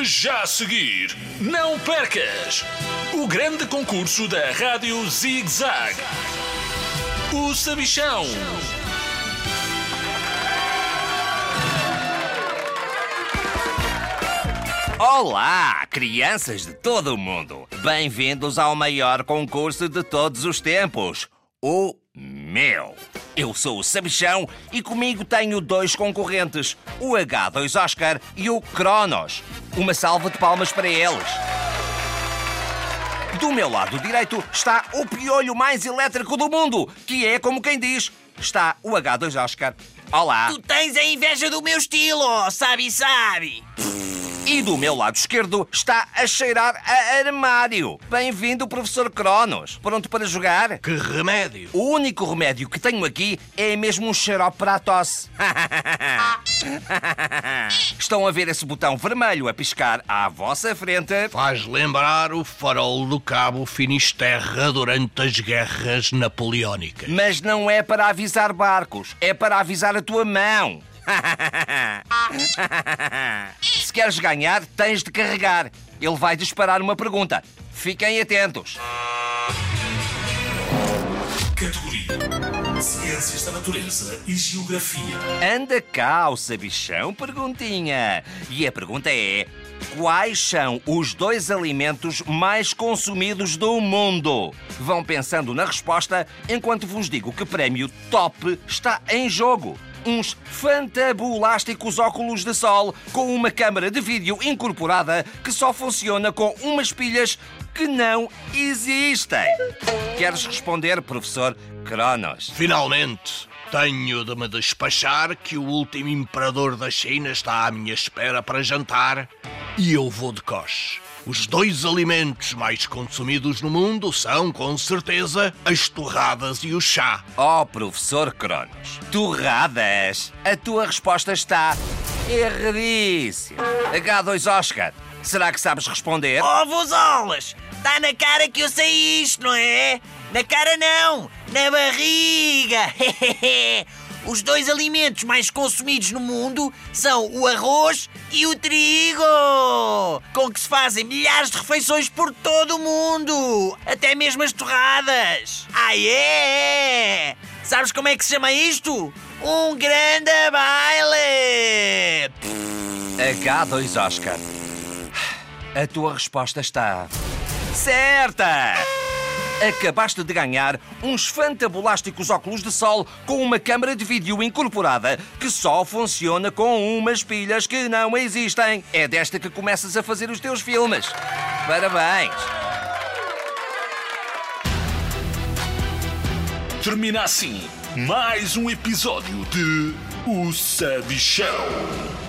Já a seguir, não percas o grande concurso da Rádio Zig Zag. O Sabichão. Olá, crianças de todo o mundo! Bem-vindos ao maior concurso de todos os tempos, o meu. Eu sou o Sabichão e comigo tenho dois concorrentes, o H2 Oscar e o Cronos. Uma salva de palmas para eles. Do meu lado direito está o piolho mais elétrico do mundo, que é como quem diz, está o H2 Oscar. Olá! Tu tens a inveja do meu estilo, sabe, sabe? E do meu lado esquerdo está a cheirar a armário. Bem-vindo, professor Cronos. Pronto para jogar? Que remédio! O único remédio que tenho aqui é mesmo um xarope para a tosse. Estão a ver esse botão vermelho a piscar à vossa frente? Faz lembrar o farol do Cabo Finisterra durante as guerras napoleónicas. Mas não é para avisar barcos, é para avisar a tua mão. Queres ganhar, tens de carregar. Ele vai disparar uma pergunta. Fiquem atentos. Categoria: Ciências da Natureza e Geografia. Anda cá, sabichão, perguntinha. E a pergunta é: Quais são os dois alimentos mais consumidos do mundo? Vão pensando na resposta enquanto vos digo que prémio top está em jogo. Uns fantabulásticos óculos de sol com uma câmara de vídeo incorporada que só funciona com umas pilhas que não existem. Queres responder, professor Cronos? Finalmente, tenho de me despachar que o último imperador da China está à minha espera para jantar e eu vou de coche. Os dois alimentos mais consumidos no mundo são, com certeza, as torradas e o chá. Oh, professor Cronos, torradas! A tua resposta está erradíssima. H2 Oscar, será que sabes responder? Ovos olas! Está na cara que eu sei isto, não é? Na cara não! Na barriga! Os dois alimentos mais consumidos no mundo são o arroz e o trigo, com que se fazem milhares de refeições por todo o mundo, até mesmo as torradas. Ah, é? Sabes como é que se chama isto? Um grande baile! H2 Oscar. A tua resposta está certa! Acabaste de ganhar uns fantabulásticos óculos de sol com uma câmara de vídeo incorporada que só funciona com umas pilhas que não existem. É desta que começas a fazer os teus filmes. Parabéns! Termina assim mais um episódio de O Sabichão.